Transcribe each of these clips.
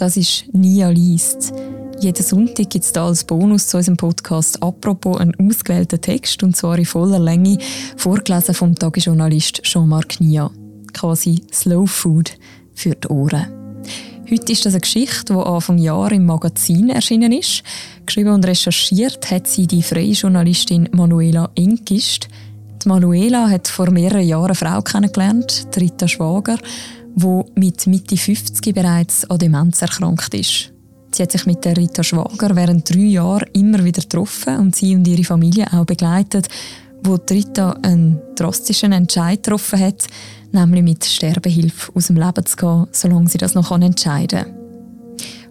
Das ist Nia liest. Jeden Sonntag gibt es da als Bonus zu unserem Podcast «Apropos» einen ausgewählten Text, und zwar in voller Länge, vorgelesen vom Tagesjournalist Jean-Marc Nia. Quasi Slow Food für die Ohren. Heute ist das eine Geschichte, die Anfang Jahr im Magazin erschienen ist. Geschrieben und recherchiert hat sie die freie Journalistin Manuela Enkist. Die Manuela hat vor mehreren Jahren eine Frau kennengelernt, Rita Schwager, die mit Mitte 50 bereits an Demenz erkrankt ist. Sie hat sich mit der Rita Schwager während drei Jahren immer wieder getroffen und sie und ihre Familie auch begleitet, wo Rita einen drastischen Entscheid getroffen hat, nämlich mit Sterbehilfe aus dem Leben zu gehen, solange sie das noch entscheiden kann.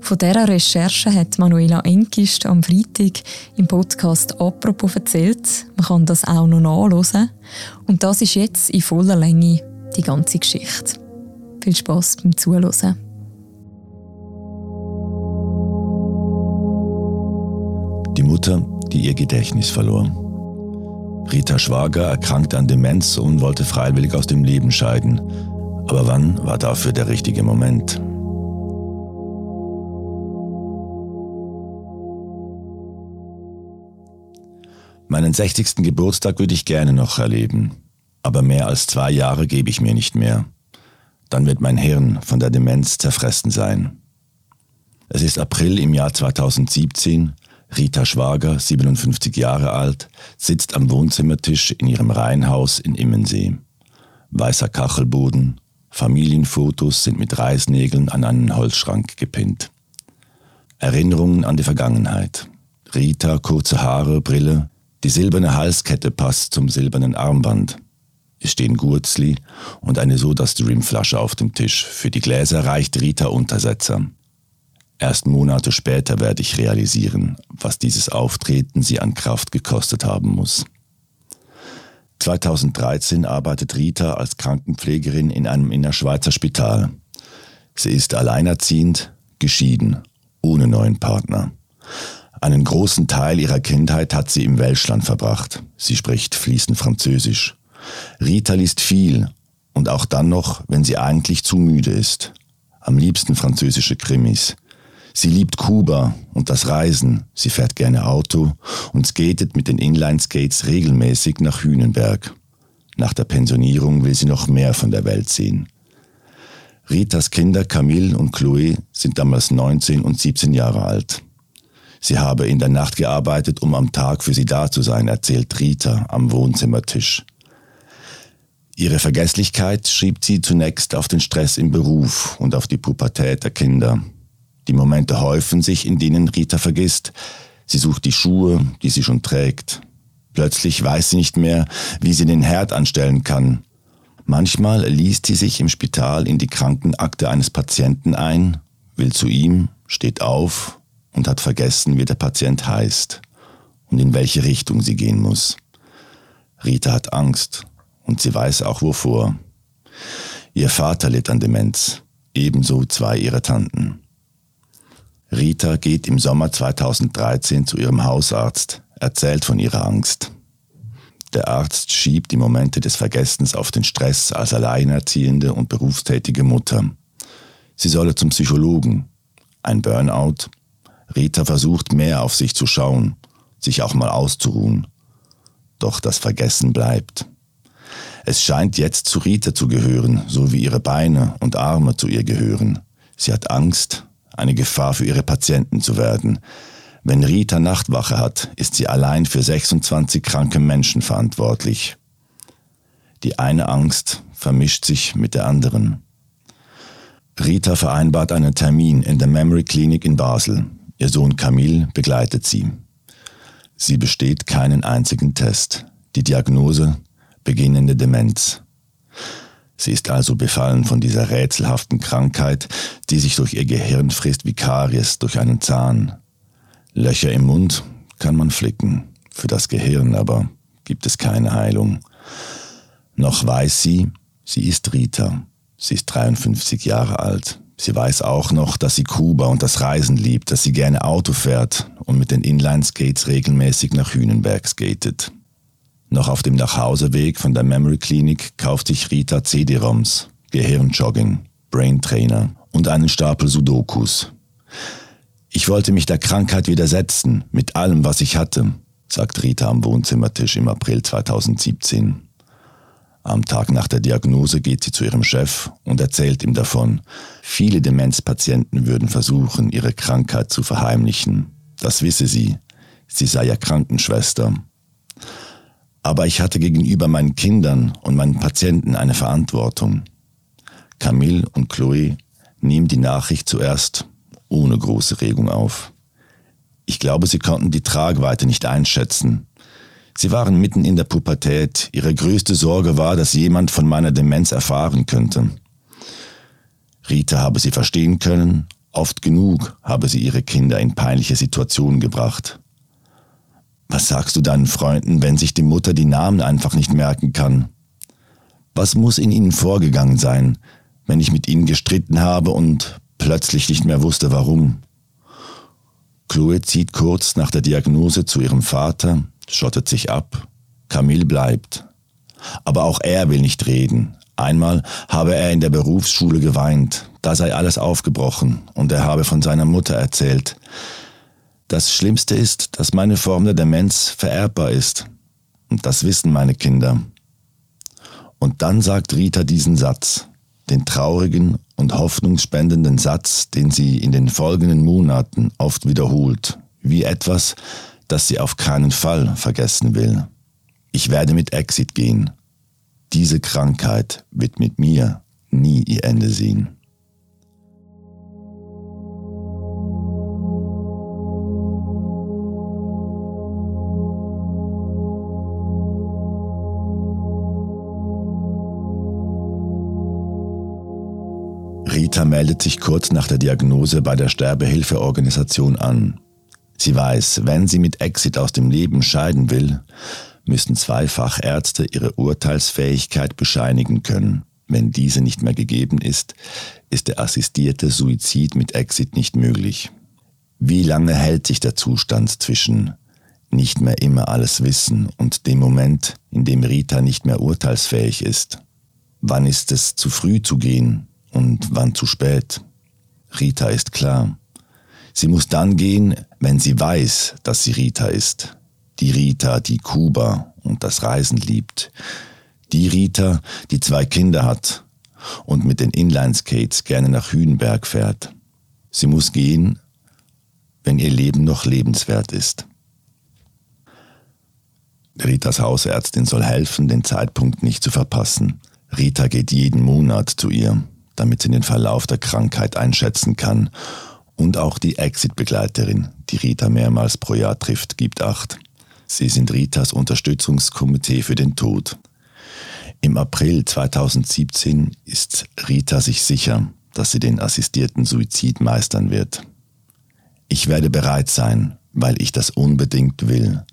Von dieser Recherche hat Manuela Enkist am Freitag im Podcast «Apropos» erzählt. Man kann das auch noch nachlesen. Und das ist jetzt in voller Länge die ganze Geschichte. Viel Spaß beim Zuhören. Die Mutter, die ihr Gedächtnis verlor. Rita Schwager erkrankte an Demenz und wollte freiwillig aus dem Leben scheiden. Aber wann war dafür der richtige Moment? Meinen 60. Geburtstag würde ich gerne noch erleben, aber mehr als zwei Jahre gebe ich mir nicht mehr. Dann wird mein Hirn von der Demenz zerfressen sein. Es ist April im Jahr 2017. Rita Schwager, 57 Jahre alt, sitzt am Wohnzimmertisch in ihrem Reihenhaus in Immensee. Weißer Kachelboden, Familienfotos sind mit Reißnägeln an einen Holzschrank gepinnt. Erinnerungen an die Vergangenheit. Rita, kurze Haare, Brille, die silberne Halskette passt zum silbernen Armband. Es stehen Gurzli und eine Soda-Stream-Flasche auf dem Tisch. Für die Gläser reicht Rita Untersetzer. Erst Monate später werde ich realisieren, was dieses Auftreten sie an Kraft gekostet haben muss. 2013 arbeitet Rita als Krankenpflegerin in einem innerschweizer Spital. Sie ist alleinerziehend, geschieden, ohne neuen Partner. Einen großen Teil ihrer Kindheit hat sie im Welschland verbracht. Sie spricht fließend Französisch. Rita liest viel und auch dann noch, wenn sie eigentlich zu müde ist. Am liebsten französische Krimis. Sie liebt Kuba und das Reisen. Sie fährt gerne Auto und skatet mit den Inline-Skates regelmäßig nach Hünenberg. Nach der Pensionierung will sie noch mehr von der Welt sehen. Ritas Kinder Camille und Chloe sind damals 19 und 17 Jahre alt. Sie habe in der Nacht gearbeitet, um am Tag für sie da zu sein, erzählt Rita am Wohnzimmertisch. Ihre Vergesslichkeit schrieb sie zunächst auf den Stress im Beruf und auf die Pubertät der Kinder. Die Momente häufen sich, in denen Rita vergisst. Sie sucht die Schuhe, die sie schon trägt. Plötzlich weiß sie nicht mehr, wie sie den Herd anstellen kann. Manchmal liest sie sich im Spital in die Krankenakte eines Patienten ein, will zu ihm, steht auf und hat vergessen, wie der Patient heißt und in welche Richtung sie gehen muss. Rita hat Angst und sie weiß auch wovor. Ihr Vater litt an Demenz, ebenso zwei ihrer Tanten. Rita geht im Sommer 2013 zu ihrem Hausarzt, erzählt von ihrer Angst. Der Arzt schiebt die Momente des Vergessens auf den Stress als alleinerziehende und berufstätige Mutter. Sie solle zum Psychologen. Ein Burnout. Rita versucht mehr auf sich zu schauen, sich auch mal auszuruhen. Doch das Vergessen bleibt. Es scheint jetzt zu Rita zu gehören, so wie ihre Beine und Arme zu ihr gehören. Sie hat Angst, eine Gefahr für ihre Patienten zu werden. Wenn Rita Nachtwache hat, ist sie allein für 26 kranke Menschen verantwortlich. Die eine Angst vermischt sich mit der anderen. Rita vereinbart einen Termin in der Memory Clinic in Basel. Ihr Sohn Camille begleitet sie. Sie besteht keinen einzigen Test. Die Diagnose beginnende Demenz. Sie ist also befallen von dieser rätselhaften Krankheit, die sich durch ihr Gehirn frisst wie Karies durch einen Zahn. Löcher im Mund kann man flicken, für das Gehirn aber gibt es keine Heilung. Noch weiß sie, sie ist Rita. Sie ist 53 Jahre alt. Sie weiß auch noch, dass sie Kuba und das Reisen liebt, dass sie gerne Auto fährt und mit den Inline-Skates regelmäßig nach Hünenberg skatet. Noch auf dem Nachhauseweg von der Memory Clinic kauft sich Rita CD-ROMs, Gehirnjogging, Brain Trainer und einen Stapel Sudokus. Ich wollte mich der Krankheit widersetzen, mit allem, was ich hatte, sagt Rita am Wohnzimmertisch im April 2017. Am Tag nach der Diagnose geht sie zu ihrem Chef und erzählt ihm davon. Viele Demenzpatienten würden versuchen, ihre Krankheit zu verheimlichen. Das wisse sie. Sie sei ja Krankenschwester. Aber ich hatte gegenüber meinen Kindern und meinen Patienten eine Verantwortung. Camille und Chloe nehmen die Nachricht zuerst ohne große Regung auf. Ich glaube, sie konnten die Tragweite nicht einschätzen. Sie waren mitten in der Pubertät. Ihre größte Sorge war, dass jemand von meiner Demenz erfahren könnte. Rita habe sie verstehen können, oft genug habe sie ihre Kinder in peinliche Situationen gebracht. Was sagst du deinen Freunden, wenn sich die Mutter die Namen einfach nicht merken kann? Was muss in ihnen vorgegangen sein, wenn ich mit ihnen gestritten habe und plötzlich nicht mehr wusste warum. Chloe zieht kurz nach der Diagnose zu ihrem Vater, schottet sich ab. Camille bleibt. Aber auch er will nicht reden. Einmal habe er in der Berufsschule geweint, da sei alles aufgebrochen und er habe von seiner Mutter erzählt. Das Schlimmste ist, dass meine Form der Demenz vererbbar ist. Und das wissen meine Kinder. Und dann sagt Rita diesen Satz den traurigen und hoffnungsspendenden Satz, den sie in den folgenden Monaten oft wiederholt, wie etwas, das sie auf keinen Fall vergessen will. Ich werde mit Exit gehen. Diese Krankheit wird mit mir nie ihr Ende sehen. Rita meldet sich kurz nach der Diagnose bei der Sterbehilfeorganisation an. Sie weiß, wenn sie mit Exit aus dem Leben scheiden will, müssen zwei Fachärzte ihre Urteilsfähigkeit bescheinigen können. Wenn diese nicht mehr gegeben ist, ist der assistierte Suizid mit Exit nicht möglich. Wie lange hält sich der Zustand zwischen nicht mehr immer alles wissen und dem Moment, in dem Rita nicht mehr urteilsfähig ist? Wann ist es zu früh zu gehen? Und wann zu spät. Rita ist klar. Sie muss dann gehen, wenn sie weiß, dass sie Rita ist. Die Rita, die Kuba und das Reisen liebt. Die Rita, die zwei Kinder hat und mit den Inlineskates gerne nach Hühnberg fährt. Sie muss gehen, wenn ihr Leben noch lebenswert ist. Ritas Hausärztin soll helfen, den Zeitpunkt nicht zu verpassen. Rita geht jeden Monat zu ihr damit sie den Verlauf der Krankheit einschätzen kann. Und auch die Exit-Begleiterin, die Rita mehrmals pro Jahr trifft, gibt Acht. Sie sind Ritas Unterstützungskomitee für den Tod. Im April 2017 ist Rita sich sicher, dass sie den assistierten Suizid meistern wird. Ich werde bereit sein, weil ich das unbedingt will.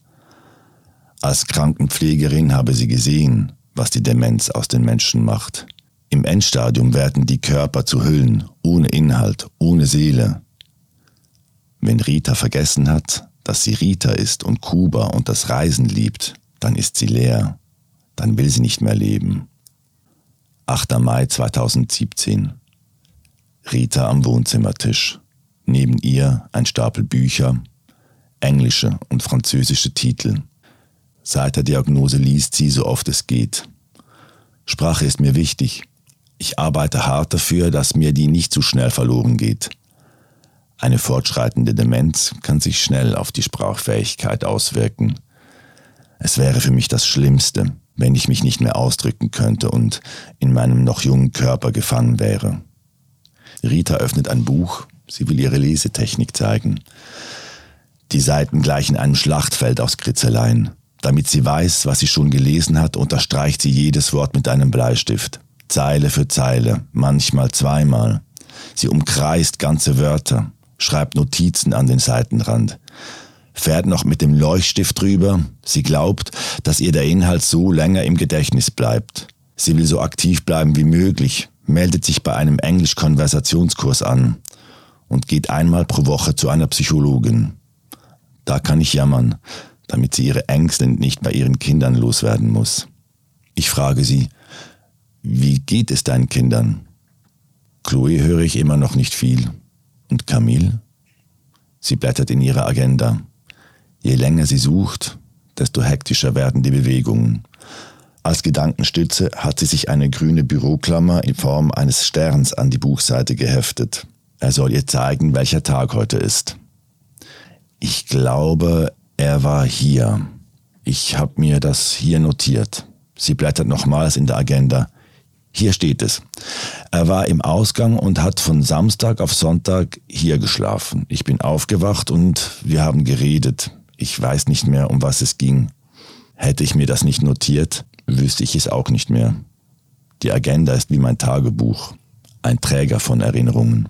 Als Krankenpflegerin habe sie gesehen, was die Demenz aus den Menschen macht. Im Endstadium werden die Körper zu Hüllen, ohne Inhalt, ohne Seele. Wenn Rita vergessen hat, dass sie Rita ist und Kuba und das Reisen liebt, dann ist sie leer. Dann will sie nicht mehr leben. 8. Mai 2017. Rita am Wohnzimmertisch. Neben ihr ein Stapel Bücher, englische und französische Titel. Seit der Diagnose liest sie so oft es geht. Sprache ist mir wichtig. Ich arbeite hart dafür, dass mir die nicht zu schnell verloren geht. Eine fortschreitende Demenz kann sich schnell auf die Sprachfähigkeit auswirken. Es wäre für mich das Schlimmste, wenn ich mich nicht mehr ausdrücken könnte und in meinem noch jungen Körper gefangen wäre. Rita öffnet ein Buch, sie will ihre Lesetechnik zeigen. Die Seiten gleichen einem Schlachtfeld aus Kritzeleien. Damit sie weiß, was sie schon gelesen hat, unterstreicht sie jedes Wort mit einem Bleistift. Zeile für Zeile, manchmal zweimal. Sie umkreist ganze Wörter, schreibt Notizen an den Seitenrand, fährt noch mit dem Leuchtstift drüber. Sie glaubt, dass ihr der Inhalt so länger im Gedächtnis bleibt. Sie will so aktiv bleiben wie möglich, meldet sich bei einem Englisch-Konversationskurs an und geht einmal pro Woche zu einer Psychologin. Da kann ich jammern, damit sie ihre Ängste nicht bei ihren Kindern loswerden muss. Ich frage sie, wie geht es deinen Kindern? Chloe höre ich immer noch nicht viel. Und Camille? Sie blättert in ihrer Agenda. Je länger sie sucht, desto hektischer werden die Bewegungen. Als Gedankenstütze hat sie sich eine grüne Büroklammer in Form eines Sterns an die Buchseite geheftet. Er soll ihr zeigen, welcher Tag heute ist. Ich glaube, er war hier. Ich habe mir das hier notiert. Sie blättert nochmals in der Agenda. Hier steht es. Er war im Ausgang und hat von Samstag auf Sonntag hier geschlafen. Ich bin aufgewacht und wir haben geredet. Ich weiß nicht mehr, um was es ging. Hätte ich mir das nicht notiert, wüsste ich es auch nicht mehr. Die Agenda ist wie mein Tagebuch, ein Träger von Erinnerungen.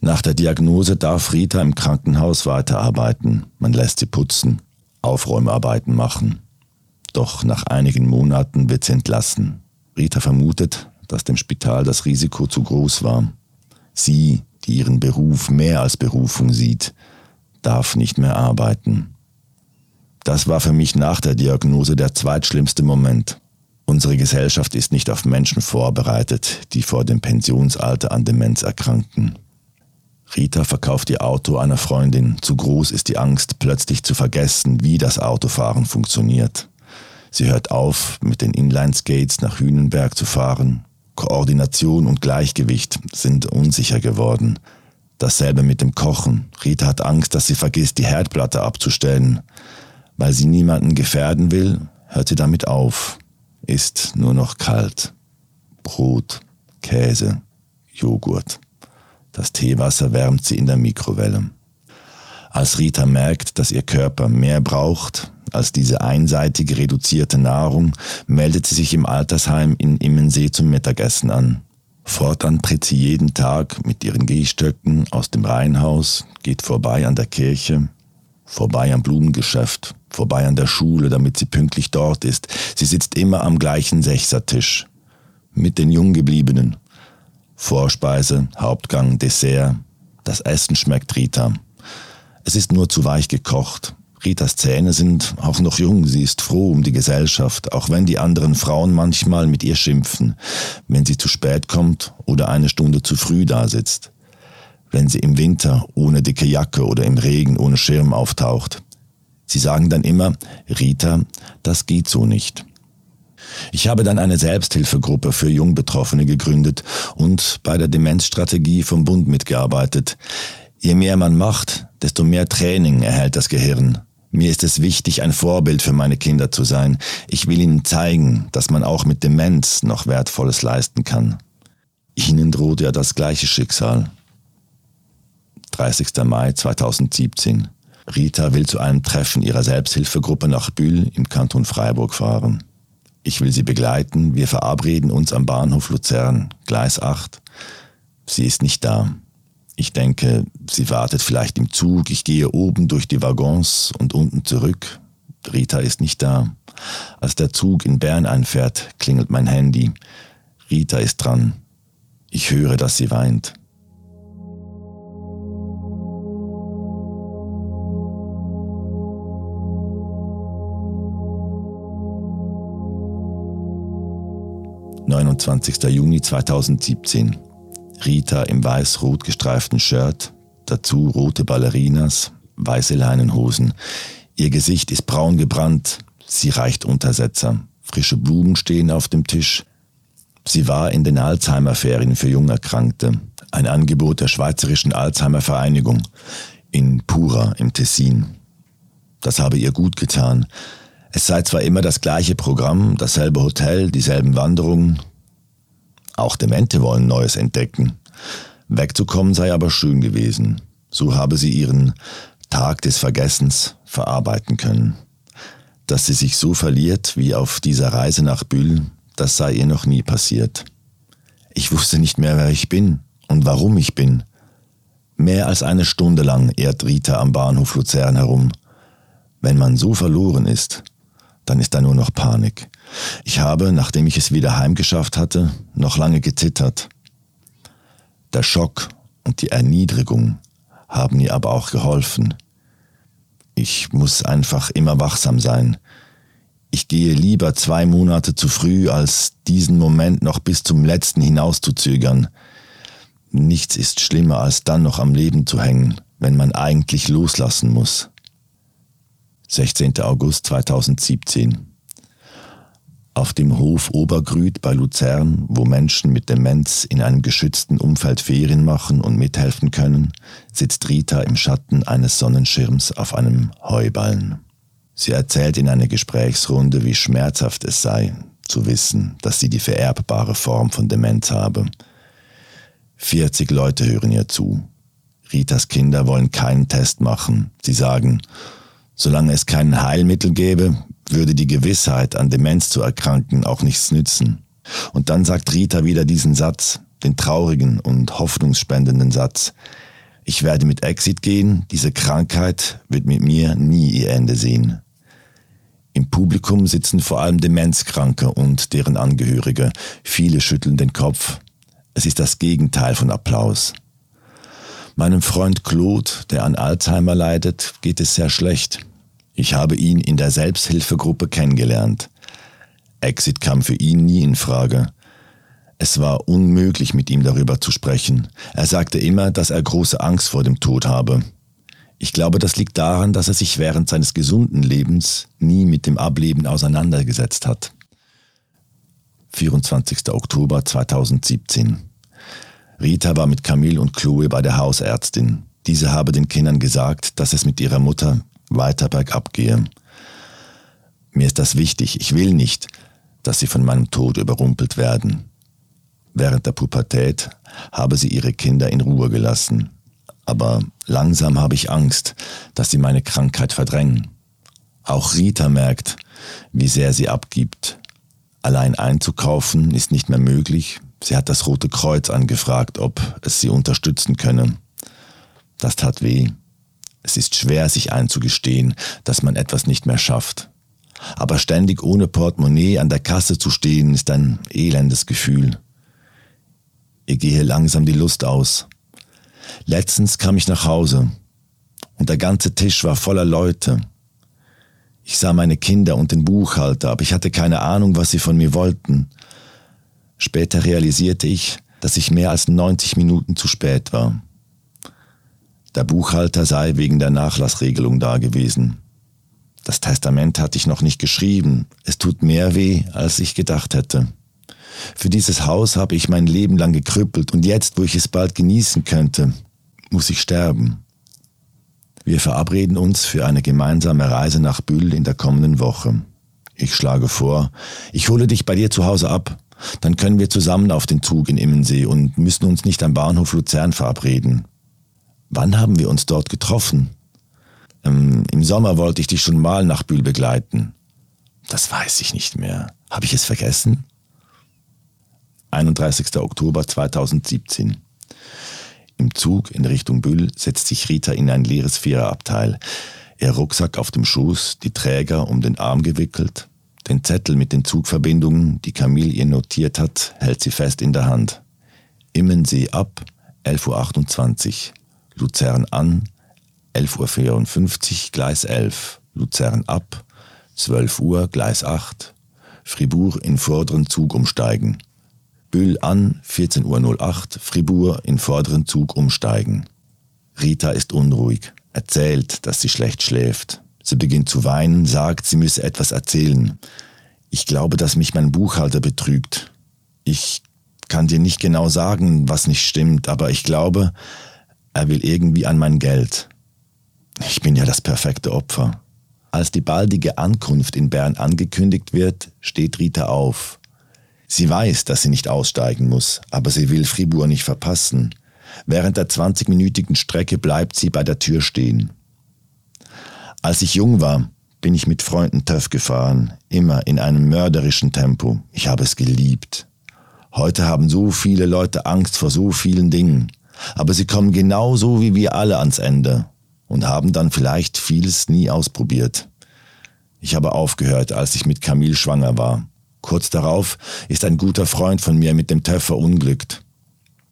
Nach der Diagnose darf Rita im Krankenhaus weiterarbeiten. Man lässt sie putzen, Aufräumarbeiten machen. Doch nach einigen Monaten wird sie entlassen. Rita vermutet, dass dem Spital das Risiko zu groß war. Sie, die ihren Beruf mehr als Berufung sieht, darf nicht mehr arbeiten. Das war für mich nach der Diagnose der zweitschlimmste Moment. Unsere Gesellschaft ist nicht auf Menschen vorbereitet, die vor dem Pensionsalter an Demenz erkranken. Rita verkauft ihr Auto einer Freundin. Zu groß ist die Angst, plötzlich zu vergessen, wie das Autofahren funktioniert. Sie hört auf, mit den Inline-Skates nach Hünenberg zu fahren. Koordination und Gleichgewicht sind unsicher geworden. Dasselbe mit dem Kochen. Rita hat Angst, dass sie vergisst, die Herdplatte abzustellen. Weil sie niemanden gefährden will, hört sie damit auf. Ist nur noch kalt. Brot, Käse, Joghurt. Das Teewasser wärmt sie in der Mikrowelle. Als Rita merkt, dass ihr Körper mehr braucht als diese einseitige reduzierte Nahrung, meldet sie sich im Altersheim in Immensee zum Mittagessen an. Fortan tritt sie jeden Tag mit ihren Gehstöcken aus dem Reihenhaus, geht vorbei an der Kirche, vorbei am Blumengeschäft, vorbei an der Schule, damit sie pünktlich dort ist. Sie sitzt immer am gleichen Sechsertisch. Mit den Junggebliebenen. Vorspeise, Hauptgang, Dessert. Das Essen schmeckt Rita. Es ist nur zu weich gekocht. Ritas Zähne sind auch noch jung, sie ist froh um die Gesellschaft, auch wenn die anderen Frauen manchmal mit ihr schimpfen, wenn sie zu spät kommt oder eine Stunde zu früh da sitzt, wenn sie im Winter ohne dicke Jacke oder im Regen ohne Schirm auftaucht. Sie sagen dann immer, Rita, das geht so nicht. Ich habe dann eine Selbsthilfegruppe für Jungbetroffene gegründet und bei der Demenzstrategie vom Bund mitgearbeitet. Je mehr man macht, desto mehr Training erhält das Gehirn. Mir ist es wichtig, ein Vorbild für meine Kinder zu sein. Ich will ihnen zeigen, dass man auch mit Demenz noch Wertvolles leisten kann. Ihnen droht ja das gleiche Schicksal. 30. Mai 2017. Rita will zu einem Treffen ihrer Selbsthilfegruppe nach Bühl im Kanton Freiburg fahren. Ich will sie begleiten. Wir verabreden uns am Bahnhof Luzern, Gleis 8. Sie ist nicht da. Ich denke, sie wartet vielleicht im Zug, ich gehe oben durch die Waggons und unten zurück. Rita ist nicht da. Als der Zug in Bern einfährt, klingelt mein Handy. Rita ist dran. Ich höre, dass sie weint. Neunundzwanzigster Juni 2017 Rita im weiß-rot gestreiften Shirt, dazu rote Ballerinas, weiße Leinenhosen. Ihr Gesicht ist braun gebrannt, sie reicht Untersetzer. Frische Blumen stehen auf dem Tisch. Sie war in den Alzheimer-Ferien für Jungerkrankte, ein Angebot der Schweizerischen Alzheimer-Vereinigung in Pura im Tessin. Das habe ihr gut getan. Es sei zwar immer das gleiche Programm, dasselbe Hotel, dieselben Wanderungen, auch Demente wollen Neues entdecken. Wegzukommen sei aber schön gewesen. So habe sie ihren Tag des Vergessens verarbeiten können. Dass sie sich so verliert wie auf dieser Reise nach Bühl, das sei ihr noch nie passiert. Ich wusste nicht mehr, wer ich bin und warum ich bin. Mehr als eine Stunde lang ehrt Rita am Bahnhof Luzern herum. Wenn man so verloren ist, dann ist da nur noch Panik. Ich habe, nachdem ich es wieder heimgeschafft hatte, noch lange gezittert. Der Schock und die Erniedrigung haben mir aber auch geholfen. Ich muss einfach immer wachsam sein. Ich gehe lieber zwei Monate zu früh, als diesen Moment noch bis zum letzten hinauszuzögern. Nichts ist schlimmer, als dann noch am Leben zu hängen, wenn man eigentlich loslassen muss. 16. August 2017 auf dem Hof Obergrüd bei Luzern, wo Menschen mit Demenz in einem geschützten Umfeld Ferien machen und mithelfen können, sitzt Rita im Schatten eines Sonnenschirms auf einem Heuballen. Sie erzählt in einer Gesprächsrunde, wie schmerzhaft es sei, zu wissen, dass sie die vererbbare Form von Demenz habe. 40 Leute hören ihr zu. Ritas Kinder wollen keinen Test machen. Sie sagen, solange es kein Heilmittel gäbe, würde die Gewissheit, an Demenz zu erkranken, auch nichts nützen. Und dann sagt Rita wieder diesen Satz, den traurigen und hoffnungsspendenden Satz. Ich werde mit Exit gehen, diese Krankheit wird mit mir nie ihr Ende sehen. Im Publikum sitzen vor allem Demenzkranke und deren Angehörige. Viele schütteln den Kopf. Es ist das Gegenteil von Applaus. Meinem Freund Claude, der an Alzheimer leidet, geht es sehr schlecht. Ich habe ihn in der Selbsthilfegruppe kennengelernt. Exit kam für ihn nie in Frage. Es war unmöglich, mit ihm darüber zu sprechen. Er sagte immer, dass er große Angst vor dem Tod habe. Ich glaube, das liegt daran, dass er sich während seines gesunden Lebens nie mit dem Ableben auseinandergesetzt hat. 24. Oktober 2017. Rita war mit Camille und Chloe bei der Hausärztin. Diese habe den Kindern gesagt, dass es mit ihrer Mutter weiter bergab gehe. Mir ist das wichtig. Ich will nicht, dass sie von meinem Tod überrumpelt werden. Während der Pubertät habe sie ihre Kinder in Ruhe gelassen. Aber langsam habe ich Angst, dass sie meine Krankheit verdrängen. Auch Rita merkt, wie sehr sie abgibt. Allein einzukaufen ist nicht mehr möglich. Sie hat das Rote Kreuz angefragt, ob es sie unterstützen könne. Das tat weh. Es ist schwer, sich einzugestehen, dass man etwas nicht mehr schafft. Aber ständig ohne Portemonnaie an der Kasse zu stehen, ist ein elendes Gefühl. Ihr gehe langsam die Lust aus. Letztens kam ich nach Hause und der ganze Tisch war voller Leute. Ich sah meine Kinder und den Buchhalter, aber ich hatte keine Ahnung, was sie von mir wollten. Später realisierte ich, dass ich mehr als 90 Minuten zu spät war. Der Buchhalter sei wegen der Nachlassregelung da gewesen. Das Testament hatte ich noch nicht geschrieben. Es tut mehr weh, als ich gedacht hätte. Für dieses Haus habe ich mein Leben lang gekrüppelt und jetzt, wo ich es bald genießen könnte, muss ich sterben. Wir verabreden uns für eine gemeinsame Reise nach Bühl in der kommenden Woche. Ich schlage vor, ich hole dich bei dir zu Hause ab. Dann können wir zusammen auf den Zug in Immensee und müssen uns nicht am Bahnhof Luzern verabreden. Wann haben wir uns dort getroffen? Ähm, Im Sommer wollte ich dich schon mal nach Bühl begleiten. Das weiß ich nicht mehr. Habe ich es vergessen? 31. Oktober 2017. Im Zug in Richtung Bühl setzt sich Rita in ein leeres Viererabteil. Ihr Rucksack auf dem Schoß, die Träger um den Arm gewickelt. Den Zettel mit den Zugverbindungen, die Camille ihr notiert hat, hält sie fest in der Hand. Immensee ab, 11.28 Uhr. Luzern an, 11.54 Uhr, Gleis 11, Luzern ab, 12 Uhr, Gleis 8, Fribourg in vorderen Zug umsteigen. Bühl an, 14.08 Uhr, Fribourg in vorderen Zug umsteigen. Rita ist unruhig, erzählt, dass sie schlecht schläft. Sie beginnt zu weinen, sagt, sie müsse etwas erzählen. Ich glaube, dass mich mein Buchhalter betrügt. Ich kann dir nicht genau sagen, was nicht stimmt, aber ich glaube, er will irgendwie an mein Geld. Ich bin ja das perfekte Opfer. Als die baldige Ankunft in Bern angekündigt wird, steht Rita auf. Sie weiß, dass sie nicht aussteigen muss, aber sie will Fribourg nicht verpassen. Während der 20-minütigen Strecke bleibt sie bei der Tür stehen. Als ich jung war, bin ich mit Freunden TÜV gefahren, immer in einem mörderischen Tempo. Ich habe es geliebt. Heute haben so viele Leute Angst vor so vielen Dingen. Aber sie kommen genauso wie wir alle ans Ende und haben dann vielleicht vieles nie ausprobiert. Ich habe aufgehört, als ich mit Camille schwanger war. Kurz darauf ist ein guter Freund von mir mit dem TÜV verunglückt.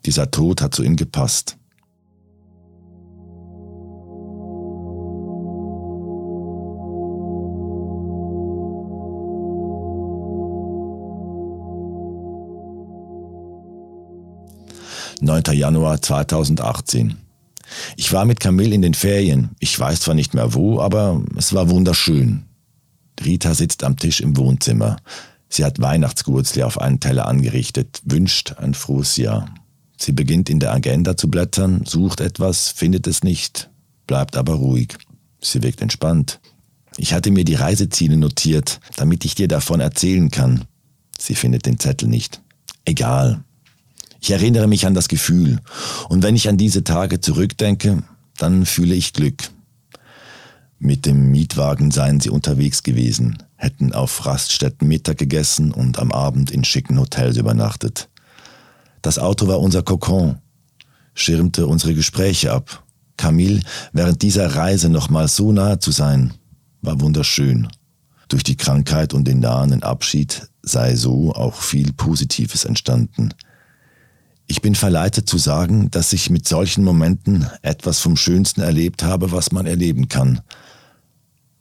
Dieser Tod hat zu ihm gepasst. 9. Januar 2018. Ich war mit Camille in den Ferien. Ich weiß zwar nicht mehr wo, aber es war wunderschön. Rita sitzt am Tisch im Wohnzimmer. Sie hat Weihnachtsgurzli auf einen Teller angerichtet, wünscht ein frohes Jahr. Sie beginnt in der Agenda zu blättern, sucht etwas, findet es nicht, bleibt aber ruhig. Sie wirkt entspannt. Ich hatte mir die Reiseziele notiert, damit ich dir davon erzählen kann. Sie findet den Zettel nicht. Egal. Ich erinnere mich an das Gefühl. Und wenn ich an diese Tage zurückdenke, dann fühle ich Glück. Mit dem Mietwagen seien sie unterwegs gewesen, hätten auf Raststätten Mittag gegessen und am Abend in schicken Hotels übernachtet. Das Auto war unser Kokon, schirmte unsere Gespräche ab. Camille während dieser Reise nochmal so nahe zu sein, war wunderschön. Durch die Krankheit und den nahen Abschied sei so auch viel Positives entstanden. Ich bin verleitet zu sagen, dass ich mit solchen Momenten etwas vom Schönsten erlebt habe, was man erleben kann.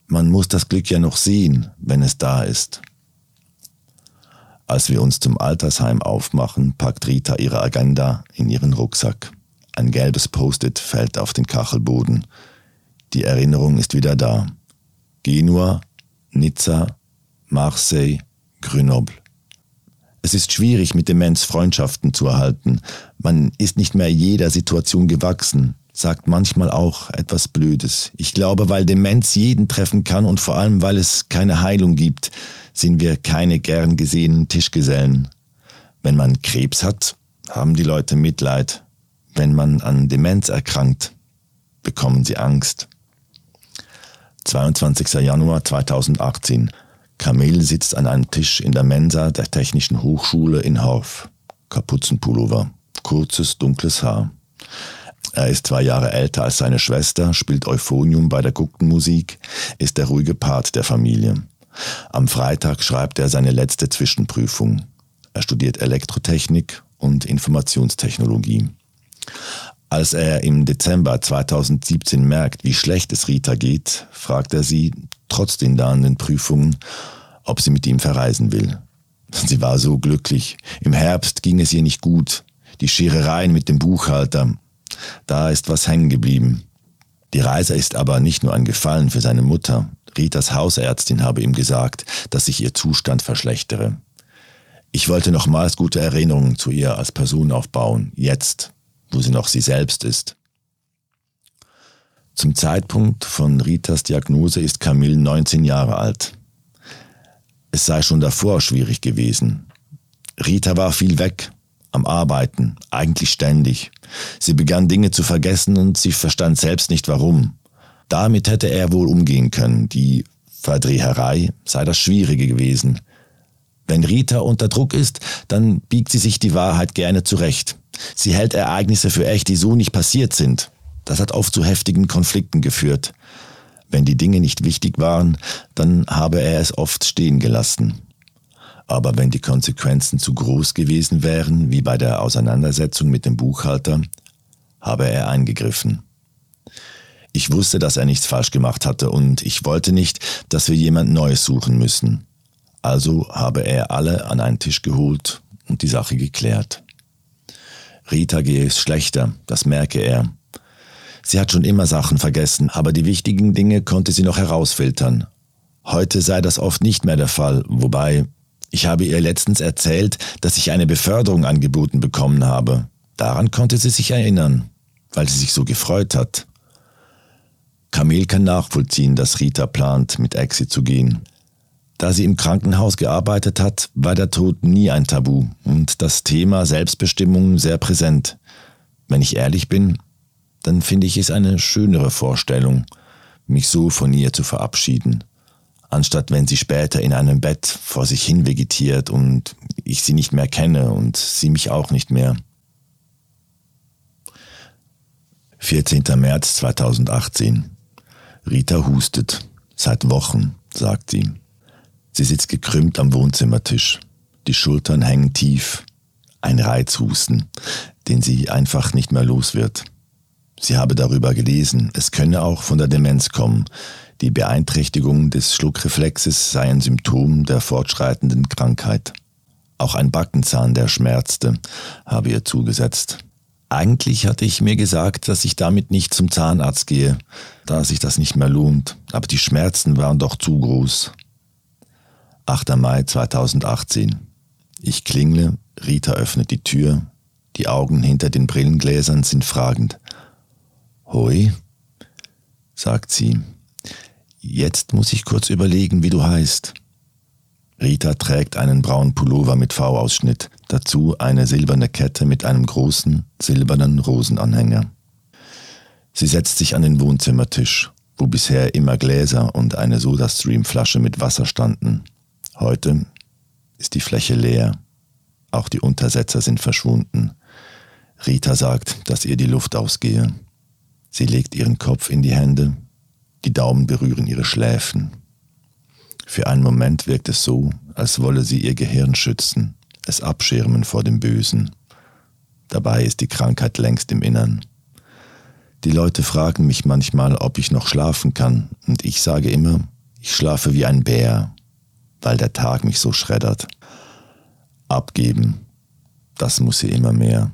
Man muss das Glück ja noch sehen, wenn es da ist. Als wir uns zum Altersheim aufmachen, packt Rita ihre Agenda in ihren Rucksack. Ein gelbes Post-it fällt auf den Kachelboden. Die Erinnerung ist wieder da. Genua, Nizza, Marseille, Grenoble. Es ist schwierig, mit Demenz Freundschaften zu erhalten. Man ist nicht mehr jeder Situation gewachsen, sagt manchmal auch etwas Blödes. Ich glaube, weil Demenz jeden treffen kann und vor allem, weil es keine Heilung gibt, sind wir keine gern gesehenen Tischgesellen. Wenn man Krebs hat, haben die Leute Mitleid. Wenn man an Demenz erkrankt, bekommen sie Angst. 22. Januar 2018. Kamel sitzt an einem Tisch in der Mensa der Technischen Hochschule in Horf. Kapuzenpullover, kurzes, dunkles Haar. Er ist zwei Jahre älter als seine Schwester, spielt Euphonium bei der Guckenmusik, ist der ruhige Part der Familie. Am Freitag schreibt er seine letzte Zwischenprüfung. Er studiert Elektrotechnik und Informationstechnologie. Als er im Dezember 2017 merkt, wie schlecht es Rita geht, fragt er sie, trotz den nahenden Prüfungen, ob sie mit ihm verreisen will. Sie war so glücklich. Im Herbst ging es ihr nicht gut. Die Scherereien mit dem Buchhalter. Da ist was hängen geblieben. Die Reise ist aber nicht nur ein Gefallen für seine Mutter. Ritas Hausärztin habe ihm gesagt, dass sich ihr Zustand verschlechtere. Ich wollte nochmals gute Erinnerungen zu ihr als Person aufbauen, jetzt, wo sie noch sie selbst ist. Zum Zeitpunkt von Ritas Diagnose ist Camille 19 Jahre alt. Es sei schon davor schwierig gewesen. Rita war viel weg, am Arbeiten, eigentlich ständig. Sie begann Dinge zu vergessen und sie verstand selbst nicht warum. Damit hätte er wohl umgehen können. Die Verdreherei sei das Schwierige gewesen. Wenn Rita unter Druck ist, dann biegt sie sich die Wahrheit gerne zurecht. Sie hält Ereignisse für echt, die so nicht passiert sind. Das hat oft zu heftigen Konflikten geführt. Wenn die Dinge nicht wichtig waren, dann habe er es oft stehen gelassen. Aber wenn die Konsequenzen zu groß gewesen wären, wie bei der Auseinandersetzung mit dem Buchhalter, habe er eingegriffen. Ich wusste, dass er nichts falsch gemacht hatte und ich wollte nicht, dass wir jemand Neues suchen müssen. Also habe er alle an einen Tisch geholt und die Sache geklärt. Rita gehe es schlechter, das merke er. Sie hat schon immer Sachen vergessen, aber die wichtigen Dinge konnte sie noch herausfiltern. Heute sei das oft nicht mehr der Fall, wobei ich habe ihr letztens erzählt, dass ich eine Beförderung angeboten bekommen habe. Daran konnte sie sich erinnern, weil sie sich so gefreut hat. Kamel kann nachvollziehen, dass Rita plant, mit Exi zu gehen. Da sie im Krankenhaus gearbeitet hat, war der Tod nie ein Tabu und das Thema Selbstbestimmung sehr präsent. Wenn ich ehrlich bin, dann finde ich es eine schönere Vorstellung, mich so von ihr zu verabschieden, anstatt wenn sie später in einem Bett vor sich hin vegetiert und ich sie nicht mehr kenne und sie mich auch nicht mehr. 14. März 2018. Rita hustet. Seit Wochen, sagt sie. Sie sitzt gekrümmt am Wohnzimmertisch. Die Schultern hängen tief. Ein Reizhusten, den sie einfach nicht mehr los wird. Sie habe darüber gelesen, es könne auch von der Demenz kommen. Die Beeinträchtigung des Schluckreflexes sei ein Symptom der fortschreitenden Krankheit. Auch ein Backenzahn, der schmerzte, habe ihr zugesetzt. Eigentlich hatte ich mir gesagt, dass ich damit nicht zum Zahnarzt gehe, da sich das nicht mehr lohnt, aber die Schmerzen waren doch zu groß. 8. Mai 2018. Ich klingle, Rita öffnet die Tür, die Augen hinter den Brillengläsern sind fragend. Hoi, sagt sie. Jetzt muss ich kurz überlegen, wie du heißt. Rita trägt einen braunen Pullover mit V-Ausschnitt, dazu eine silberne Kette mit einem großen, silbernen Rosenanhänger. Sie setzt sich an den Wohnzimmertisch, wo bisher immer Gläser und eine Sodastream-Flasche mit Wasser standen. Heute ist die Fläche leer. Auch die Untersetzer sind verschwunden. Rita sagt, dass ihr die Luft ausgehe. Sie legt ihren Kopf in die Hände, die Daumen berühren ihre Schläfen. Für einen Moment wirkt es so, als wolle sie ihr Gehirn schützen, es abschirmen vor dem Bösen. Dabei ist die Krankheit längst im Innern. Die Leute fragen mich manchmal, ob ich noch schlafen kann, und ich sage immer, ich schlafe wie ein Bär, weil der Tag mich so schreddert. Abgeben, das muss sie immer mehr.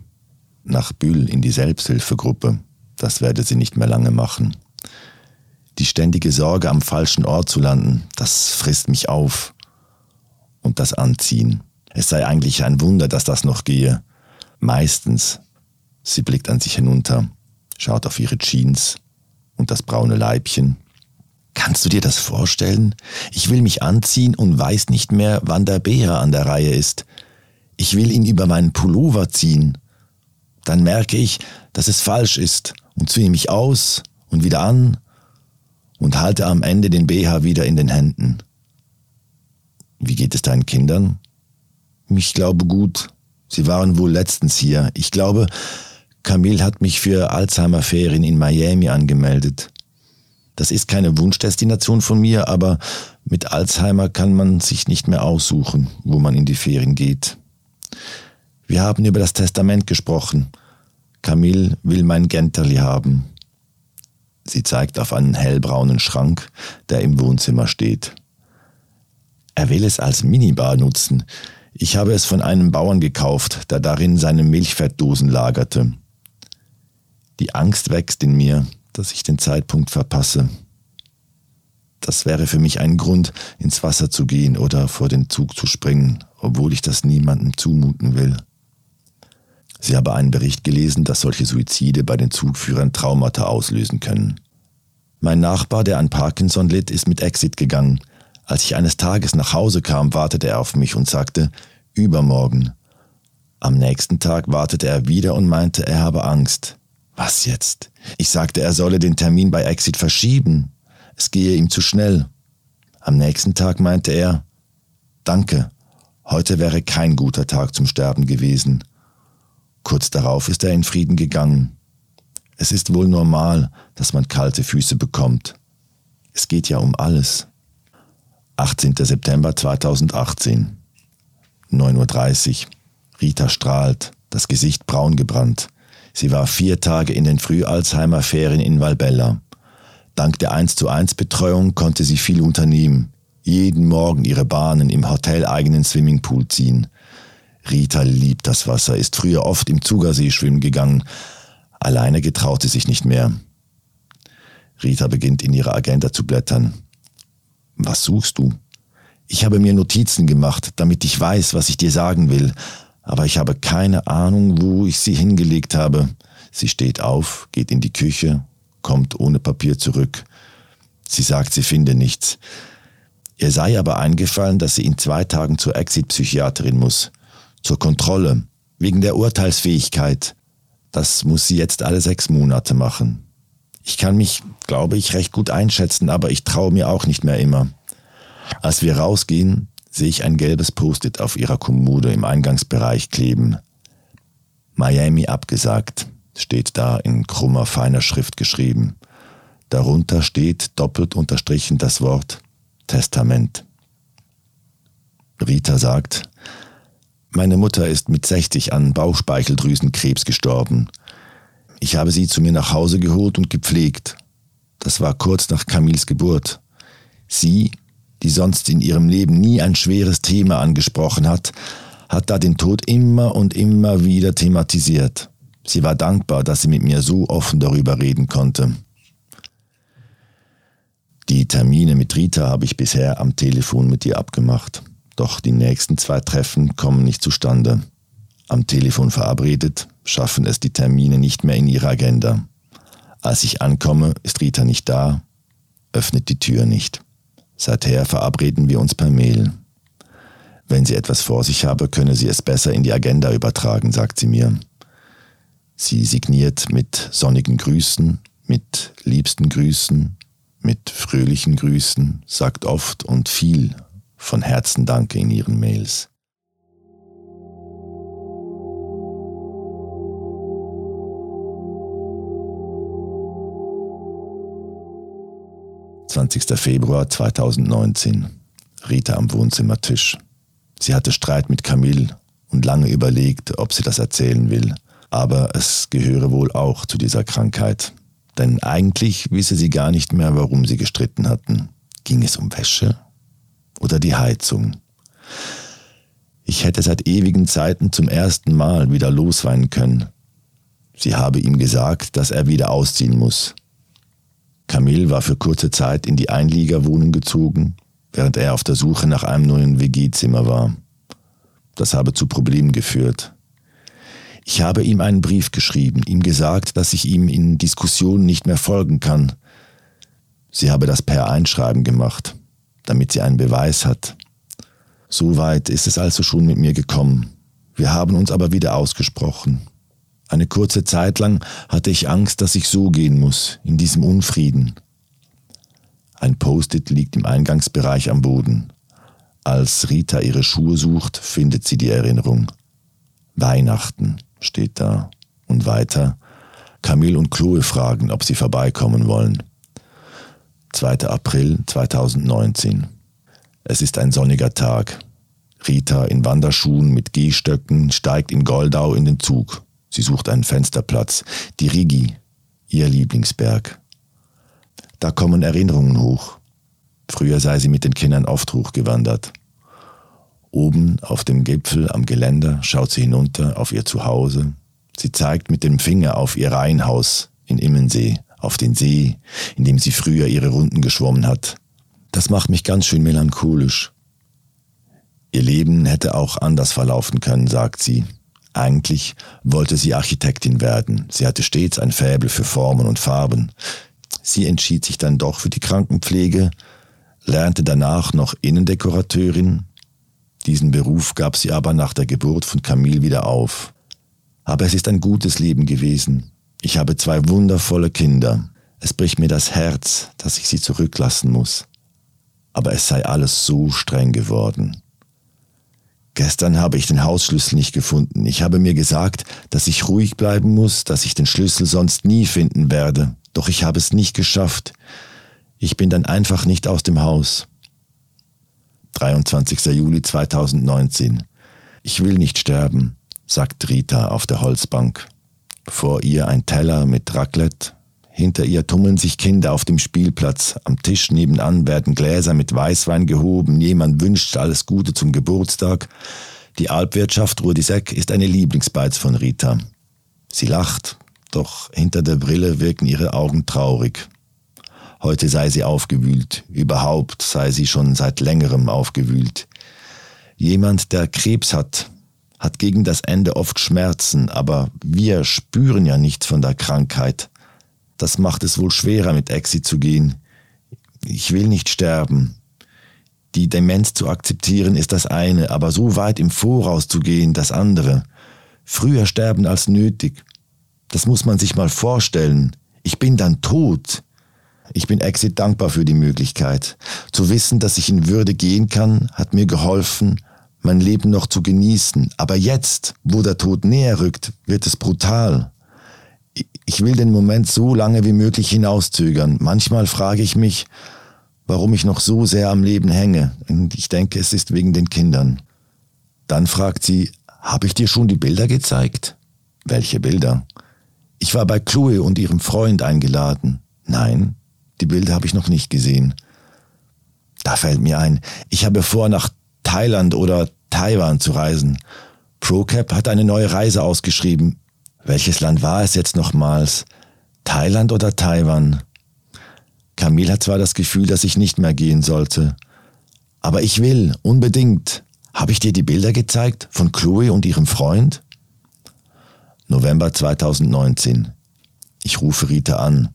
Nach Bühl in die Selbsthilfegruppe, das werde sie nicht mehr lange machen. Die ständige Sorge, am falschen Ort zu landen, das frisst mich auf. Und das Anziehen. Es sei eigentlich ein Wunder, dass das noch gehe. Meistens. Sie blickt an sich hinunter, schaut auf ihre Jeans und das braune Leibchen. Kannst du dir das vorstellen? Ich will mich anziehen und weiß nicht mehr, wann der Bär an der Reihe ist. Ich will ihn über meinen Pullover ziehen. Dann merke ich, dass es falsch ist und ziehe mich aus und wieder an und halte am Ende den BH wieder in den Händen. Wie geht es deinen Kindern? Ich glaube gut. Sie waren wohl letztens hier. Ich glaube, Camille hat mich für Alzheimer-Ferien in Miami angemeldet. Das ist keine Wunschdestination von mir, aber mit Alzheimer kann man sich nicht mehr aussuchen, wo man in die Ferien geht. Wir haben über das Testament gesprochen. Camille will mein Genterli haben. Sie zeigt auf einen hellbraunen Schrank, der im Wohnzimmer steht. Er will es als Minibar nutzen. Ich habe es von einem Bauern gekauft, der darin seine Milchfettdosen lagerte. Die Angst wächst in mir, dass ich den Zeitpunkt verpasse. Das wäre für mich ein Grund, ins Wasser zu gehen oder vor den Zug zu springen, obwohl ich das niemandem zumuten will. Sie habe einen Bericht gelesen, dass solche Suizide bei den Zugführern Traumata auslösen können. Mein Nachbar, der an Parkinson litt, ist mit Exit gegangen. Als ich eines Tages nach Hause kam, wartete er auf mich und sagte, übermorgen. Am nächsten Tag wartete er wieder und meinte, er habe Angst. Was jetzt? Ich sagte, er solle den Termin bei Exit verschieben. Es gehe ihm zu schnell. Am nächsten Tag meinte er, Danke, heute wäre kein guter Tag zum Sterben gewesen. Kurz darauf ist er in Frieden gegangen. Es ist wohl normal, dass man kalte Füße bekommt. Es geht ja um alles. 18. September 2018. 9.30 Uhr. Rita strahlt, das Gesicht braun gebrannt. Sie war vier Tage in den Früh-Alzheimer-Ferien in Valbella. Dank der 1 zu 1 Betreuung konnte sie viel unternehmen. Jeden Morgen ihre Bahnen im hoteleigenen Swimmingpool ziehen. Rita liebt das Wasser, ist früher oft im Zugersee schwimmen gegangen. Alleine getraut sie sich nicht mehr. Rita beginnt in ihrer Agenda zu blättern. Was suchst du? Ich habe mir Notizen gemacht, damit ich weiß, was ich dir sagen will, aber ich habe keine Ahnung, wo ich sie hingelegt habe. Sie steht auf, geht in die Küche, kommt ohne Papier zurück. Sie sagt, sie finde nichts. Ihr sei aber eingefallen, dass sie in zwei Tagen zur Exit-Psychiaterin muss zur Kontrolle, wegen der Urteilsfähigkeit. Das muss sie jetzt alle sechs Monate machen. Ich kann mich, glaube ich, recht gut einschätzen, aber ich traue mir auch nicht mehr immer. Als wir rausgehen, sehe ich ein gelbes Post-it auf ihrer Kommode im Eingangsbereich kleben. Miami abgesagt, steht da in krummer, feiner Schrift geschrieben. Darunter steht doppelt unterstrichen das Wort Testament. Rita sagt, meine Mutter ist mit 60 an Bauchspeicheldrüsenkrebs gestorben. Ich habe sie zu mir nach Hause geholt und gepflegt. Das war kurz nach Camilles Geburt. Sie, die sonst in ihrem Leben nie ein schweres Thema angesprochen hat, hat da den Tod immer und immer wieder thematisiert. Sie war dankbar, dass sie mit mir so offen darüber reden konnte. Die Termine mit Rita habe ich bisher am Telefon mit ihr abgemacht. Doch die nächsten zwei Treffen kommen nicht zustande. Am Telefon verabredet, schaffen es die Termine nicht mehr in ihre Agenda. Als ich ankomme, ist Rita nicht da, öffnet die Tür nicht. Seither verabreden wir uns per Mail. Wenn sie etwas vor sich habe, könne sie es besser in die Agenda übertragen, sagt sie mir. Sie signiert mit sonnigen Grüßen, mit liebsten Grüßen, mit fröhlichen Grüßen, sagt oft und viel von Herzen Danke in ihren Mails. 20. Februar 2019. Rita am Wohnzimmertisch. Sie hatte Streit mit Camille und lange überlegt, ob sie das erzählen will. Aber es gehöre wohl auch zu dieser Krankheit. Denn eigentlich wisse sie gar nicht mehr, warum sie gestritten hatten. Ging es um Wäsche oder die Heizung? Ich hätte seit ewigen Zeiten zum ersten Mal wieder losweinen können. Sie habe ihm gesagt, dass er wieder ausziehen muss, Camille war für kurze Zeit in die Einliegerwohnung gezogen, während er auf der Suche nach einem neuen WG-Zimmer war. Das habe zu Problemen geführt. Ich habe ihm einen Brief geschrieben, ihm gesagt, dass ich ihm in Diskussionen nicht mehr folgen kann. Sie habe das per Einschreiben gemacht, damit sie einen Beweis hat. So weit ist es also schon mit mir gekommen. Wir haben uns aber wieder ausgesprochen. Eine kurze Zeit lang hatte ich Angst, dass ich so gehen muss, in diesem Unfrieden. Ein Post-it liegt im Eingangsbereich am Boden. Als Rita ihre Schuhe sucht, findet sie die Erinnerung. Weihnachten steht da. Und weiter. Camille und Chloe fragen, ob sie vorbeikommen wollen. 2. April 2019. Es ist ein sonniger Tag. Rita in Wanderschuhen mit Gehstöcken steigt in Goldau in den Zug. Sie sucht einen Fensterplatz. Die Rigi, ihr Lieblingsberg. Da kommen Erinnerungen hoch. Früher sei sie mit den Kindern oft hochgewandert. Oben auf dem Gipfel am Geländer schaut sie hinunter auf ihr Zuhause. Sie zeigt mit dem Finger auf ihr Reihenhaus in Immensee, auf den See, in dem sie früher ihre Runden geschwommen hat. Das macht mich ganz schön melancholisch. Ihr Leben hätte auch anders verlaufen können, sagt sie. Eigentlich wollte sie Architektin werden. Sie hatte stets ein Faible für Formen und Farben. Sie entschied sich dann doch für die Krankenpflege, lernte danach noch Innendekorateurin. Diesen Beruf gab sie aber nach der Geburt von Camille wieder auf. Aber es ist ein gutes Leben gewesen. Ich habe zwei wundervolle Kinder. Es bricht mir das Herz, dass ich sie zurücklassen muss. Aber es sei alles so streng geworden. Gestern habe ich den Hausschlüssel nicht gefunden. Ich habe mir gesagt, dass ich ruhig bleiben muss, dass ich den Schlüssel sonst nie finden werde. Doch ich habe es nicht geschafft. Ich bin dann einfach nicht aus dem Haus. 23. Juli 2019. Ich will nicht sterben, sagt Rita auf der Holzbank. Vor ihr ein Teller mit Raclette, hinter ihr tummeln sich Kinder auf dem Spielplatz. Am Tisch nebenan werden Gläser mit Weißwein gehoben. Jemand wünscht alles Gute zum Geburtstag. Die Alpwirtschaft Rudiseck ist eine Lieblingsbeiz von Rita. Sie lacht, doch hinter der Brille wirken ihre Augen traurig. Heute sei sie aufgewühlt, überhaupt sei sie schon seit längerem aufgewühlt. Jemand, der Krebs hat, hat gegen das Ende oft Schmerzen, aber wir spüren ja nichts von der Krankheit. Das macht es wohl schwerer, mit Exi zu gehen. Ich will nicht sterben. Die Demenz zu akzeptieren ist das eine, aber so weit im Voraus zu gehen, das andere. Früher sterben als nötig. Das muss man sich mal vorstellen. Ich bin dann tot. Ich bin Exit dankbar für die Möglichkeit. Zu wissen, dass ich in Würde gehen kann, hat mir geholfen, mein Leben noch zu genießen. Aber jetzt, wo der Tod näher rückt, wird es brutal ich will den Moment so lange wie möglich hinauszögern. Manchmal frage ich mich, warum ich noch so sehr am Leben hänge. Und ich denke, es ist wegen den Kindern. Dann fragt sie, habe ich dir schon die Bilder gezeigt? Welche Bilder? Ich war bei Chloe und ihrem Freund eingeladen. Nein, die Bilder habe ich noch nicht gesehen. Da fällt mir ein, ich habe vor, nach Thailand oder Taiwan zu reisen. ProCap hat eine neue Reise ausgeschrieben. Welches Land war es jetzt nochmals? Thailand oder Taiwan? Camille hat zwar das Gefühl, dass ich nicht mehr gehen sollte, aber ich will, unbedingt. Habe ich dir die Bilder gezeigt von Chloe und ihrem Freund? November 2019. Ich rufe Rita an.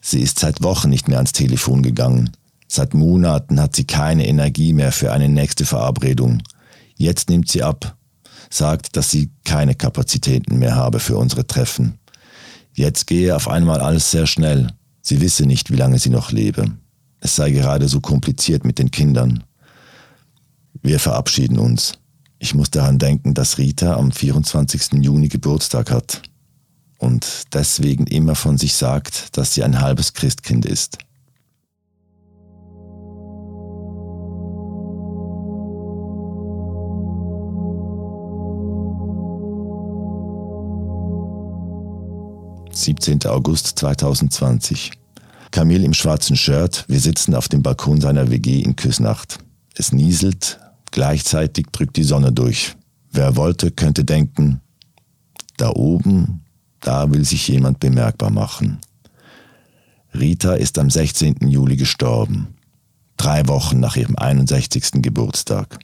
Sie ist seit Wochen nicht mehr ans Telefon gegangen. Seit Monaten hat sie keine Energie mehr für eine nächste Verabredung. Jetzt nimmt sie ab, sagt, dass sie keine Kapazitäten mehr habe für unsere Treffen. Jetzt gehe auf einmal alles sehr schnell. Sie wisse nicht, wie lange sie noch lebe. Es sei gerade so kompliziert mit den Kindern. Wir verabschieden uns. Ich muss daran denken, dass Rita am 24. Juni Geburtstag hat und deswegen immer von sich sagt, dass sie ein halbes Christkind ist. »17. August 2020. Camille im schwarzen Shirt, wir sitzen auf dem Balkon seiner WG in Küsnacht. Es nieselt, gleichzeitig drückt die Sonne durch. Wer wollte, könnte denken, da oben da will sich jemand bemerkbar machen. Rita ist am 16. Juli gestorben, drei Wochen nach ihrem 61. Geburtstag.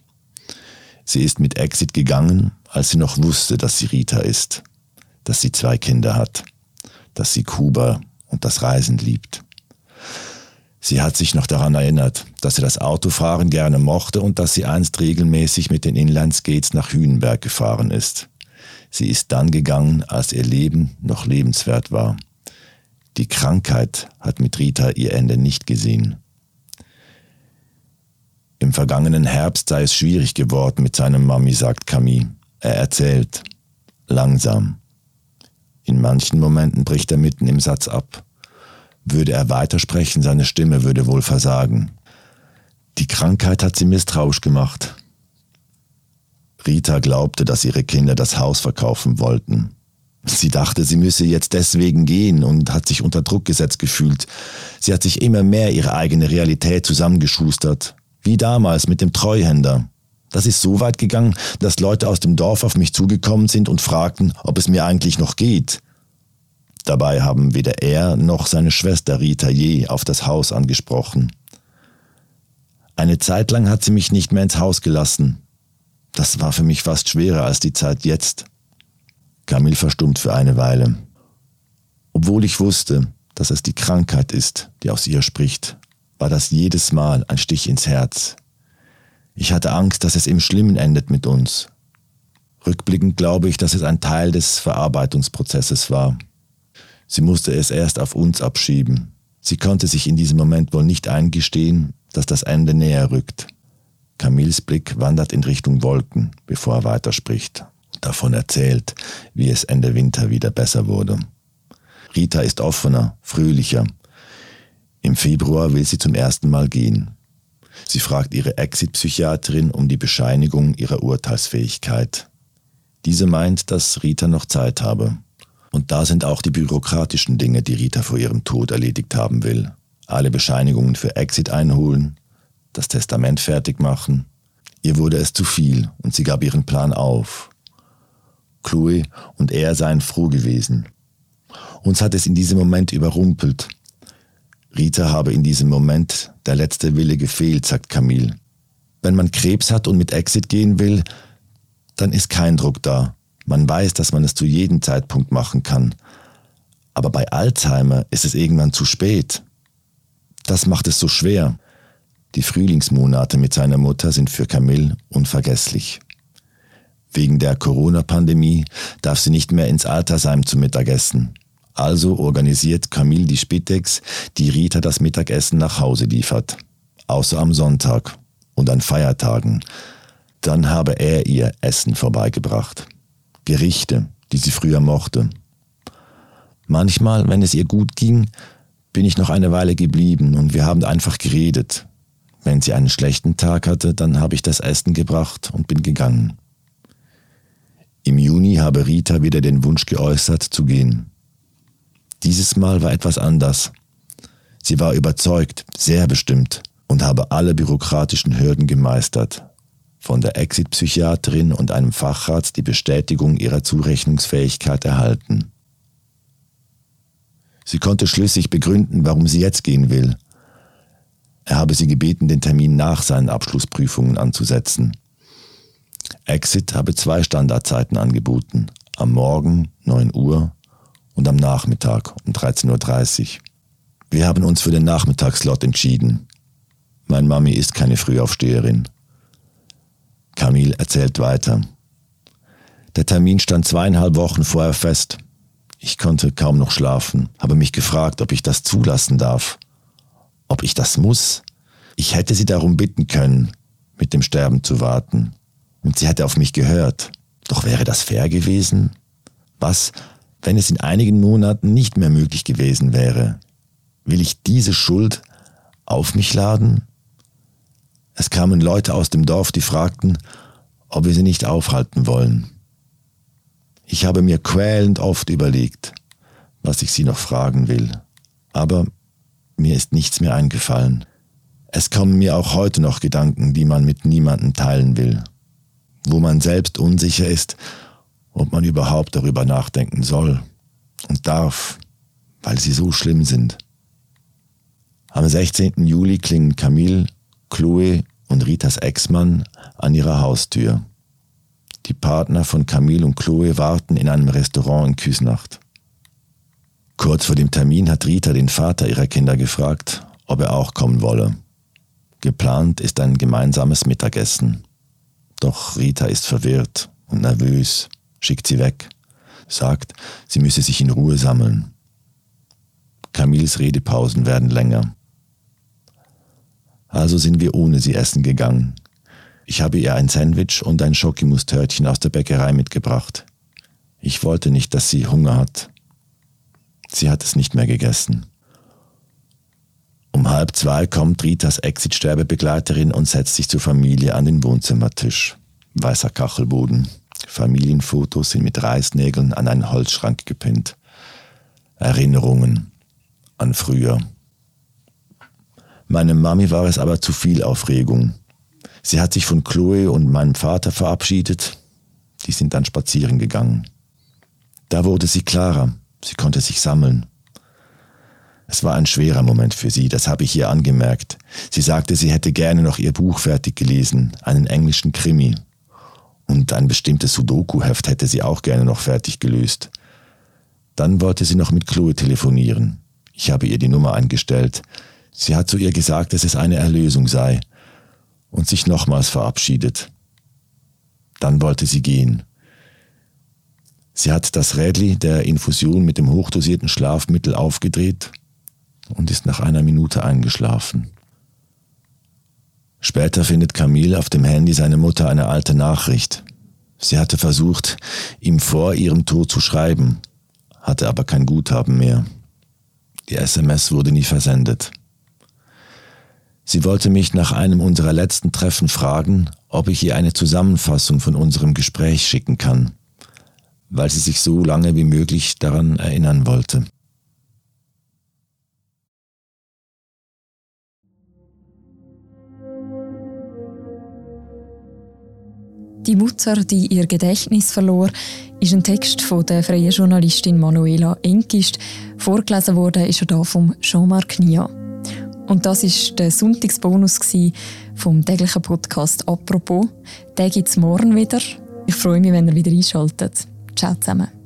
Sie ist mit Exit gegangen, als sie noch wusste, dass sie Rita ist, dass sie zwei Kinder hat, dass sie Kuba und das Reisen liebt. Sie hat sich noch daran erinnert, dass sie das Autofahren gerne mochte und dass sie einst regelmäßig mit den Inlandskates nach Hünenberg gefahren ist. Sie ist dann gegangen, als ihr Leben noch lebenswert war. Die Krankheit hat mit Rita ihr Ende nicht gesehen. Im vergangenen Herbst sei es schwierig geworden mit seinem Mami, sagt Camille. Er erzählt. Langsam. In manchen Momenten bricht er mitten im Satz ab. Würde er weitersprechen, seine Stimme würde wohl versagen. Die Krankheit hat sie misstrauisch gemacht. Rita glaubte, dass ihre Kinder das Haus verkaufen wollten. Sie dachte, sie müsse jetzt deswegen gehen und hat sich unter Druck gesetzt gefühlt. Sie hat sich immer mehr ihre eigene Realität zusammengeschustert. Wie damals mit dem Treuhänder. Das ist so weit gegangen, dass Leute aus dem Dorf auf mich zugekommen sind und fragten, ob es mir eigentlich noch geht. Dabei haben weder er noch seine Schwester Rita je auf das Haus angesprochen. Eine Zeit lang hat sie mich nicht mehr ins Haus gelassen, das war für mich fast schwerer als die Zeit jetzt. Camille verstummt für eine Weile. Obwohl ich wusste, dass es die Krankheit ist, die aus ihr spricht, war das jedes Mal ein Stich ins Herz. Ich hatte Angst, dass es im Schlimmen endet mit uns. Rückblickend glaube ich, dass es ein Teil des Verarbeitungsprozesses war. Sie musste es erst auf uns abschieben. Sie konnte sich in diesem Moment wohl nicht eingestehen, dass das Ende näher rückt. Camilles Blick wandert in Richtung Wolken, bevor er weiterspricht und davon erzählt, wie es Ende Winter wieder besser wurde. Rita ist offener, fröhlicher. Im Februar will sie zum ersten Mal gehen. Sie fragt ihre Exit-Psychiaterin um die Bescheinigung ihrer Urteilsfähigkeit. Diese meint, dass Rita noch Zeit habe. Und da sind auch die bürokratischen Dinge, die Rita vor ihrem Tod erledigt haben will. Alle Bescheinigungen für Exit einholen, das Testament fertig machen. Ihr wurde es zu viel und sie gab ihren Plan auf. Chloe und er seien froh gewesen. Uns hat es in diesem Moment überrumpelt. Rita habe in diesem Moment der letzte Wille gefehlt, sagt Camille. Wenn man Krebs hat und mit Exit gehen will, dann ist kein Druck da. Man weiß, dass man es zu jedem Zeitpunkt machen kann. Aber bei Alzheimer ist es irgendwann zu spät. Das macht es so schwer. Die Frühlingsmonate mit seiner Mutter sind für Camille unvergesslich. Wegen der Corona-Pandemie darf sie nicht mehr ins Altersheim zum Mittagessen. Also organisiert Camille die Spitex, die Rita das Mittagessen nach Hause liefert. Außer am Sonntag und an Feiertagen. Dann habe er ihr Essen vorbeigebracht. Gerichte, die sie früher mochte. Manchmal, wenn es ihr gut ging, bin ich noch eine Weile geblieben und wir haben einfach geredet, wenn sie einen schlechten Tag hatte, dann habe ich das Essen gebracht und bin gegangen. Im Juni habe Rita wieder den Wunsch geäußert, zu gehen. Dieses Mal war etwas anders. Sie war überzeugt, sehr bestimmt und habe alle bürokratischen Hürden gemeistert. von der Exit-Psychiaterin und einem Facharzt die Bestätigung ihrer Zurechnungsfähigkeit erhalten. Sie konnte schlüssig begründen, warum sie jetzt gehen will. Er habe sie gebeten, den Termin nach seinen Abschlussprüfungen anzusetzen. Exit habe zwei Standardzeiten angeboten, am Morgen 9 Uhr und am Nachmittag um 13.30 Uhr. Wir haben uns für den Nachmittagslot entschieden. Mein Mami ist keine Frühaufsteherin. Camille erzählt weiter. Der Termin stand zweieinhalb Wochen vorher fest. Ich konnte kaum noch schlafen, habe mich gefragt, ob ich das zulassen darf. Ob ich das muss? Ich hätte sie darum bitten können, mit dem Sterben zu warten. Und sie hätte auf mich gehört. Doch wäre das fair gewesen? Was, wenn es in einigen Monaten nicht mehr möglich gewesen wäre? Will ich diese Schuld auf mich laden? Es kamen Leute aus dem Dorf, die fragten, ob wir sie nicht aufhalten wollen. Ich habe mir quälend oft überlegt, was ich sie noch fragen will, aber mir ist nichts mehr eingefallen. Es kommen mir auch heute noch Gedanken, die man mit niemandem teilen will, wo man selbst unsicher ist, ob man überhaupt darüber nachdenken soll und darf, weil sie so schlimm sind. Am 16. Juli klingen Camille, Chloe und Ritas Ex-Mann an ihrer Haustür. Die Partner von Camille und Chloe warten in einem Restaurant in Küsnacht. Kurz vor dem Termin hat Rita den Vater ihrer Kinder gefragt, ob er auch kommen wolle. Geplant ist ein gemeinsames Mittagessen. Doch Rita ist verwirrt und nervös, schickt sie weg, sagt, sie müsse sich in Ruhe sammeln. Camilles Redepausen werden länger. Also sind wir ohne sie essen gegangen, ich habe ihr ein Sandwich und ein Schokimustörtchen aus der Bäckerei mitgebracht. Ich wollte nicht, dass sie Hunger hat. Sie hat es nicht mehr gegessen. Um halb zwei kommt Ritas Exit-Sterbebegleiterin und setzt sich zur Familie an den Wohnzimmertisch. Weißer Kachelboden. Familienfotos sind mit Reißnägeln an einen Holzschrank gepinnt. Erinnerungen an früher. Meine Mami war es aber zu viel Aufregung. Sie hat sich von Chloe und meinem Vater verabschiedet. Die sind dann spazieren gegangen. Da wurde sie klarer. Sie konnte sich sammeln. Es war ein schwerer Moment für sie, das habe ich ihr angemerkt. Sie sagte, sie hätte gerne noch ihr Buch fertig gelesen, einen englischen Krimi. Und ein bestimmtes Sudoku-Heft hätte sie auch gerne noch fertig gelöst. Dann wollte sie noch mit Chloe telefonieren. Ich habe ihr die Nummer eingestellt. Sie hat zu ihr gesagt, dass es eine Erlösung sei und sich nochmals verabschiedet. Dann wollte sie gehen. Sie hat das Rädli der Infusion mit dem hochdosierten Schlafmittel aufgedreht und ist nach einer Minute eingeschlafen. Später findet Camille auf dem Handy seine Mutter eine alte Nachricht. Sie hatte versucht, ihm vor ihrem Tod zu schreiben, hatte aber kein Guthaben mehr. Die SMS wurde nie versendet. Sie wollte mich nach einem unserer letzten Treffen fragen, ob ich ihr eine Zusammenfassung von unserem Gespräch schicken kann, weil sie sich so lange wie möglich daran erinnern wollte. Die Mutter, die ihr Gedächtnis verlor, ist ein Text von der freien Journalistin Manuela Enkist. Vorgelesen wurde ist er da vom Jean-Marc Nia. Und das ist der Sonntagsbonus vom täglichen Podcast «Apropos». Den gibt es morgen wieder. Ich freue mich, wenn ihr wieder einschaltet. Ciao zusammen.